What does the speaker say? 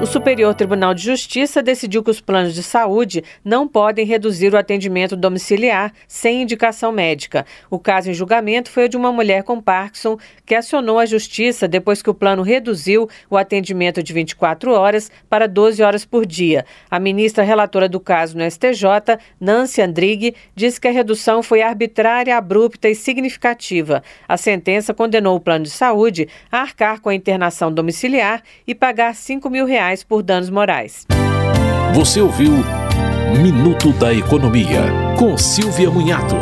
O Superior Tribunal de Justiça decidiu que os planos de saúde não podem reduzir o atendimento domiciliar sem indicação médica. O caso em julgamento foi o de uma mulher com Parkinson que acionou a justiça depois que o plano reduziu o atendimento de 24 horas para 12 horas por dia. A ministra relatora do caso no STJ, Nancy Andrighi, disse que a redução foi arbitrária, abrupta e significativa. A sentença condenou o plano de saúde a arcar com a internação domiciliar e pagar 5 mil reais reais por danos morais. Você ouviu Minuto da Economia, com Silvia Munhato.